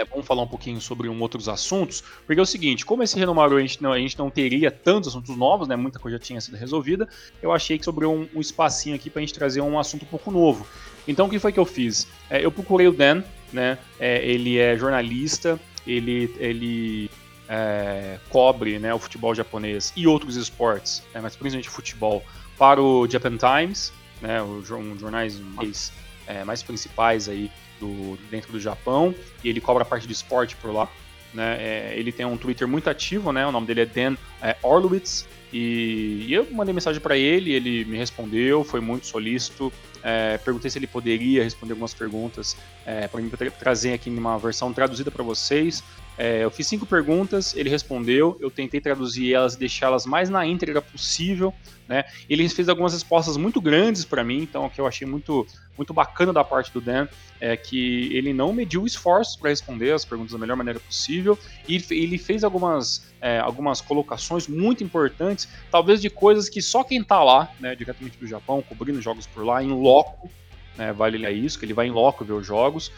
é, vamos falar um pouquinho sobre um outros assuntos, porque é o seguinte, como esse Renomaru a gente não, a gente não teria tantos assuntos novos, né, muita coisa já tinha sido resolvida, eu achei que sobrou um, um espacinho aqui para a gente trazer um assunto um pouco novo. Então o que foi que eu fiz? É, eu procurei o Dan, né, é, ele é jornalista, ele, ele é, cobre né, o futebol japonês e outros esportes, né, mas principalmente futebol, para o Japan Times, né, um jornais mais, é, mais principais aí do, dentro do Japão, e ele cobra a parte de esporte por lá. Né? É, ele tem um Twitter muito ativo, né? o nome dele é Dan é, Orlowitz, e, e eu mandei mensagem para ele, ele me respondeu, foi muito solícito. É, perguntei se ele poderia responder algumas perguntas é, para mim tra trazer aqui numa versão traduzida para vocês. É, eu fiz cinco perguntas, ele respondeu, eu tentei traduzir elas e deixá-las mais na íntegra possível. Né? Ele fez algumas respostas muito grandes para mim, então que eu achei muito, muito bacana da parte do Dan, é que ele não mediu esforços para responder as perguntas da melhor maneira possível e ele fez algumas, é, algumas colocações muito importantes, talvez de coisas que só quem está lá, né, diretamente do Japão, cobrindo jogos por lá, em loco, né, vale isso, que ele vai em loco ver os jogos.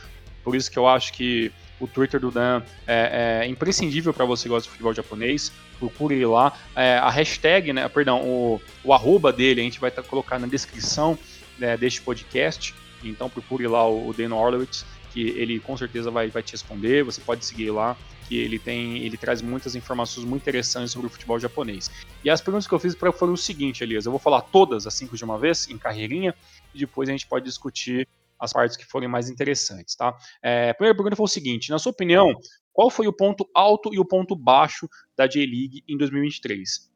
Por isso que eu acho que o Twitter do Dan é, é imprescindível para você que gosta de futebol japonês. Procure ir lá. É, a hashtag, né, perdão, o, o arroba dele a gente vai tá, colocar na descrição né, deste podcast. Então procure lá o, o Dan Orlowitz, que ele com certeza vai, vai te responder. Você pode seguir lá, que ele tem, ele traz muitas informações muito interessantes sobre o futebol japonês. E as perguntas que eu fiz para foram o seguinte, Elias, eu vou falar todas as cinco de uma vez, em carreirinha, e depois a gente pode discutir as partes que forem mais interessantes, tá? É, a primeira pergunta foi o seguinte: na sua opinião, qual foi o ponto alto e o ponto baixo da J-League em 2023?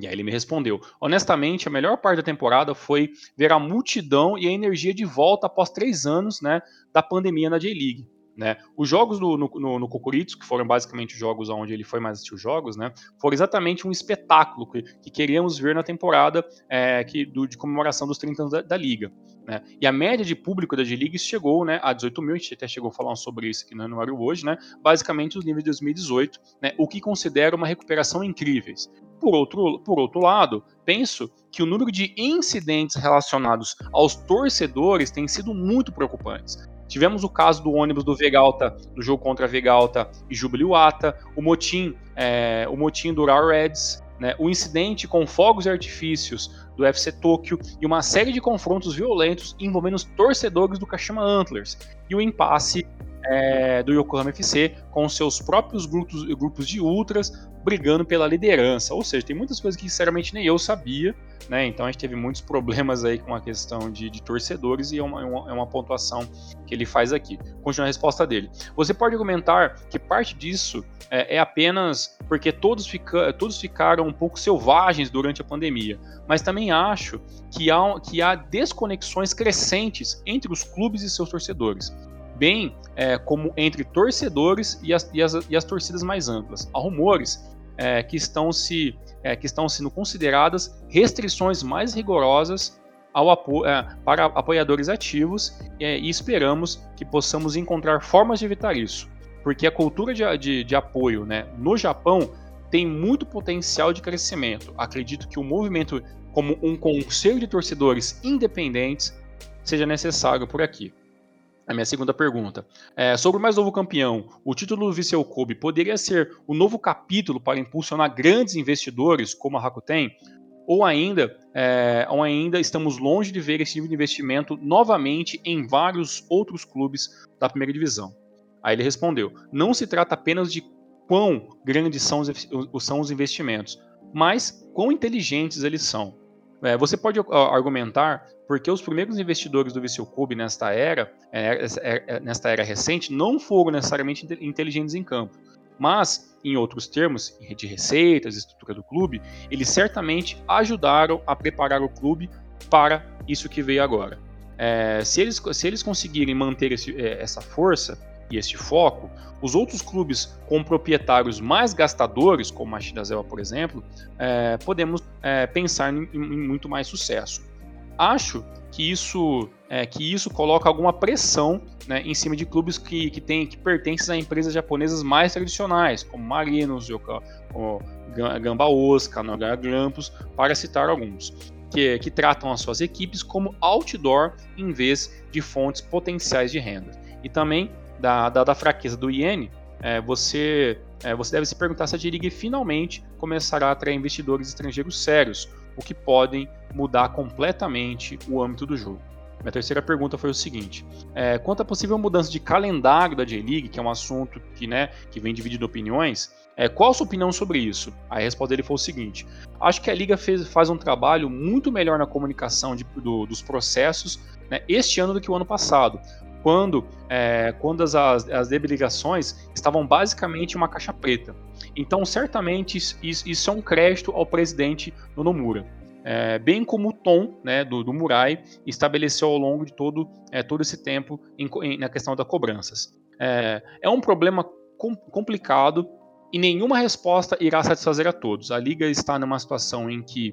E aí ele me respondeu: honestamente, a melhor parte da temporada foi ver a multidão e a energia de volta após três anos né, da pandemia na J-League. Né? Os jogos no, no, no que foram basicamente os jogos onde ele foi mais assistir os jogos, né? foram exatamente um espetáculo que, que queríamos ver na temporada é, que, do, de comemoração dos 30 anos da, da Liga. Né? E a média de público da G-League chegou né, a 18 mil, a gente até chegou a falar sobre isso aqui no anuário hoje, né? basicamente os níveis de 2018, né, o que considero uma recuperação incríveis. Por outro, por outro lado, penso que o número de incidentes relacionados aos torcedores tem sido muito preocupantes. Tivemos o caso do ônibus do Vegalta, do jogo contra Vegalta e Jubiluata, o motim, é, o motim do Raw Reds, né, o incidente com fogos e artifícios do FC Tóquio e uma série de confrontos violentos envolvendo os torcedores do Kashima Antlers e o impasse é, do Yokohama FC com seus próprios grupos, grupos de ultras brigando pela liderança. Ou seja, tem muitas coisas que sinceramente nem eu sabia, né? Então a gente teve muitos problemas aí com a questão de, de torcedores e é uma, é uma, pontuação que ele faz aqui. Continua a resposta dele. Você pode argumentar que parte disso é, é apenas porque todos, fica, todos ficaram um pouco selvagens durante a pandemia, mas também acho que há, que há desconexões crescentes entre os clubes e seus torcedores bem é, como entre torcedores e as, e, as, e as torcidas mais amplas. Há rumores é, que, estão se, é, que estão sendo consideradas restrições mais rigorosas ao apo é, para apoiadores ativos é, e esperamos que possamos encontrar formas de evitar isso, porque a cultura de, de, de apoio né, no Japão tem muito potencial de crescimento. Acredito que o movimento como um conselho de torcedores independentes seja necessário por aqui. A minha segunda pergunta. É, sobre o mais novo campeão, o título do Viseu Kobe poderia ser o novo capítulo para impulsionar grandes investidores como a Rakuten? Ou ainda, é, ou ainda estamos longe de ver esse tipo de investimento novamente em vários outros clubes da primeira divisão? Aí ele respondeu: não se trata apenas de quão grandes são os, são os investimentos, mas quão inteligentes eles são. É, você pode argumentar porque os primeiros investidores do Viseu Cube nesta era, é, é, é, nesta era recente, não foram necessariamente inteligentes em campo, mas, em outros termos, de receitas, estrutura do clube, eles certamente ajudaram a preparar o clube para isso que veio agora. É, se, eles, se eles conseguirem manter esse, é, essa força, e este foco, os outros clubes com proprietários mais gastadores, como a Shirazawa, por exemplo, é, podemos é, pensar em, em, muito mais sucesso. Acho que isso, é, que isso coloca alguma pressão né, em cima de clubes que, que, tem, que pertencem a empresas japonesas mais tradicionais, como Marinos, Yoka, Gamba Osaka, Nagara Grampus, para citar alguns. Que, que tratam as suas equipes como outdoor em vez de fontes potenciais de renda. E também da, da, da fraqueza do iene, é, você, é, você deve se perguntar se a J-League finalmente começará a atrair investidores estrangeiros sérios, o que podem mudar completamente o âmbito do jogo. Minha terceira pergunta foi o seguinte: é, quanto à possível mudança de calendário da J-League, que é um assunto que, né, que vem dividindo opiniões, é, qual a sua opinião sobre isso? A resposta dele foi o seguinte: acho que a Liga fez, faz um trabalho muito melhor na comunicação de, do, dos processos né, este ano do que o ano passado, quando, é, quando as, as, delegações estavam basicamente uma caixa preta. Então, certamente, isso, isso é um crédito ao presidente Nonomura é, bem como o tom né, do, do Murai estabeleceu ao longo de todo, é, todo esse tempo em, em, na questão das cobranças. É, é um problema com, complicado e nenhuma resposta irá satisfazer a todos. A Liga está numa situação em que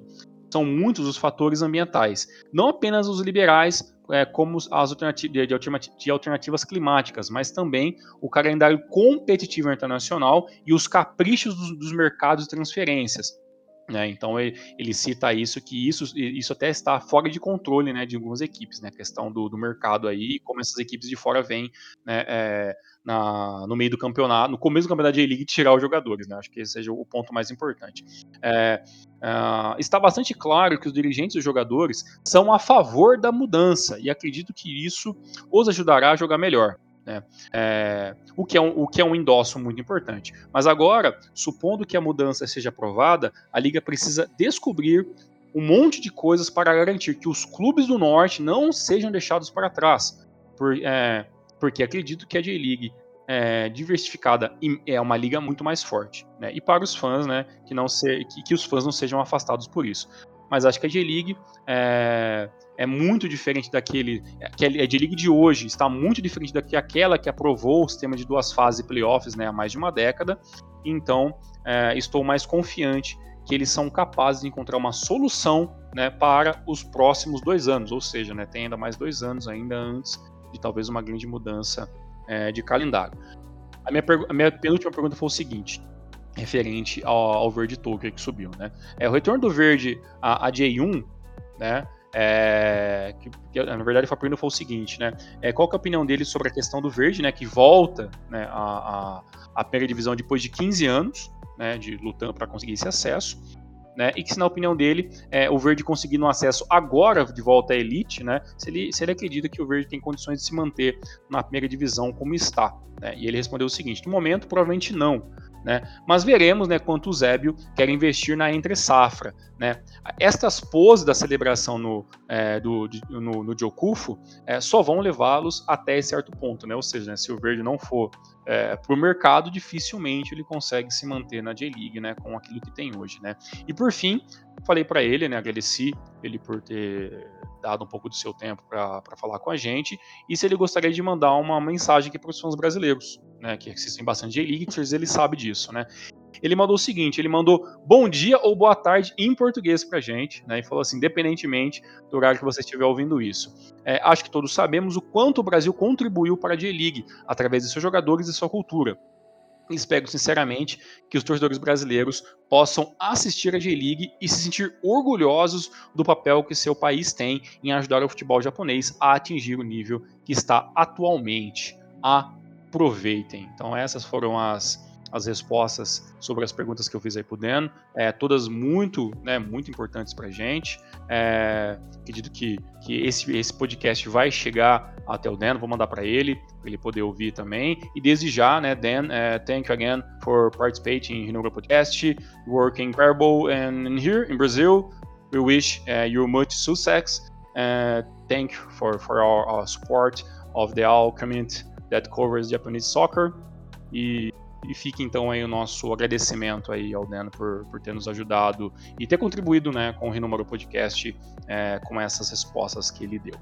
são muitos os fatores ambientais, não apenas os liberais, é, como as alternativas, de, de alternativas climáticas, mas também o calendário competitivo internacional e os caprichos dos, dos mercados de transferências. Né, então ele, ele, cita isso que isso, isso até está fora de controle né, de algumas equipes, né, a questão do, do mercado aí, como essas equipes de fora vêm né, é, na, no meio do campeonato, no começo do campeonato de J-League tirar os jogadores, né, acho que esse seja o ponto mais importante. É, é, está bastante claro que os dirigentes e os jogadores são a favor da mudança e acredito que isso os ajudará a jogar melhor. Né? É, o, que é um, o que é um endosso muito importante. Mas agora, supondo que a mudança seja aprovada, a Liga precisa descobrir um monte de coisas para garantir que os clubes do Norte não sejam deixados para trás. Por, é, porque acredito que a J-League é, diversificada é uma liga muito mais forte. Né? E para os fãs, né, que, não se, que, que os fãs não sejam afastados por isso mas acho que a J-League é, é, muito diferente daquele. Que a J-League de hoje está muito diferente daquela que aprovou o sistema de duas fases e playoffs né, há mais de uma década. Então, é, estou mais confiante que eles são capazes de encontrar uma solução né, para os próximos dois anos, ou seja, né, tem ainda mais dois anos ainda antes de talvez uma grande mudança é, de calendário. A minha, a minha penúltima pergunta foi o seguinte: referente ao, ao verde token que subiu, né? É, o retorno do verde a, a J1, né? É, que, que, na verdade, o Fabrício foi o seguinte, né? É, qual é a opinião dele sobre a questão do verde, né? Que volta né, a, a, a primeira divisão depois de 15 anos, né? De lutando para conseguir esse acesso. Né, e que, se na opinião dele, é, o Verde conseguindo um acesso agora de volta à elite, né, se, ele, se ele acredita que o Verde tem condições de se manter na primeira divisão como está. Né, e ele respondeu o seguinte: no momento, provavelmente não, né? Mas veremos né, quanto o Zébio quer investir na entre-safra. Né? Estas poses da celebração no, é, do, de, no, no Jokufo é, só vão levá-los até certo ponto. Né? Ou seja, né, se o verde não for é, para o mercado, dificilmente ele consegue se manter na J-League né, com aquilo que tem hoje. Né? E por fim, falei para ele, né, agradeci ele por ter dado um pouco do seu tempo para falar com a gente, e se ele gostaria de mandar uma mensagem aqui para os fãs brasileiros, né, que assistem bastante J-League, ele sabe disso, né. Ele mandou o seguinte, ele mandou bom dia ou boa tarde em português para a gente, né, e falou assim, independentemente do horário que você estiver ouvindo isso. É, acho que todos sabemos o quanto o Brasil contribuiu para a J-League, através de seus jogadores e sua cultura. Espero sinceramente que os torcedores brasileiros possam assistir a J-League e se sentir orgulhosos do papel que seu país tem em ajudar o futebol japonês a atingir o nível que está atualmente. Aproveitem. Então essas foram as as respostas sobre as perguntas que eu fiz aí pro Dan, é, todas muito, né, muito importantes para a gente. É, acredito que, que esse, esse podcast vai chegar até o Dan, vou mandar para ele, para ele poder ouvir também. E desde já, né, Dan, uh, thank you again for participating in our podcast, working incredible and here in Brazil. We wish uh, you much success. Uh, thank you for, for our, our support of the all community that covers Japanese soccer. E e fica então aí o nosso agradecimento aí ao Dan por, por ter nos ajudado e ter contribuído né, com o Renumero Podcast é, com essas respostas que ele deu.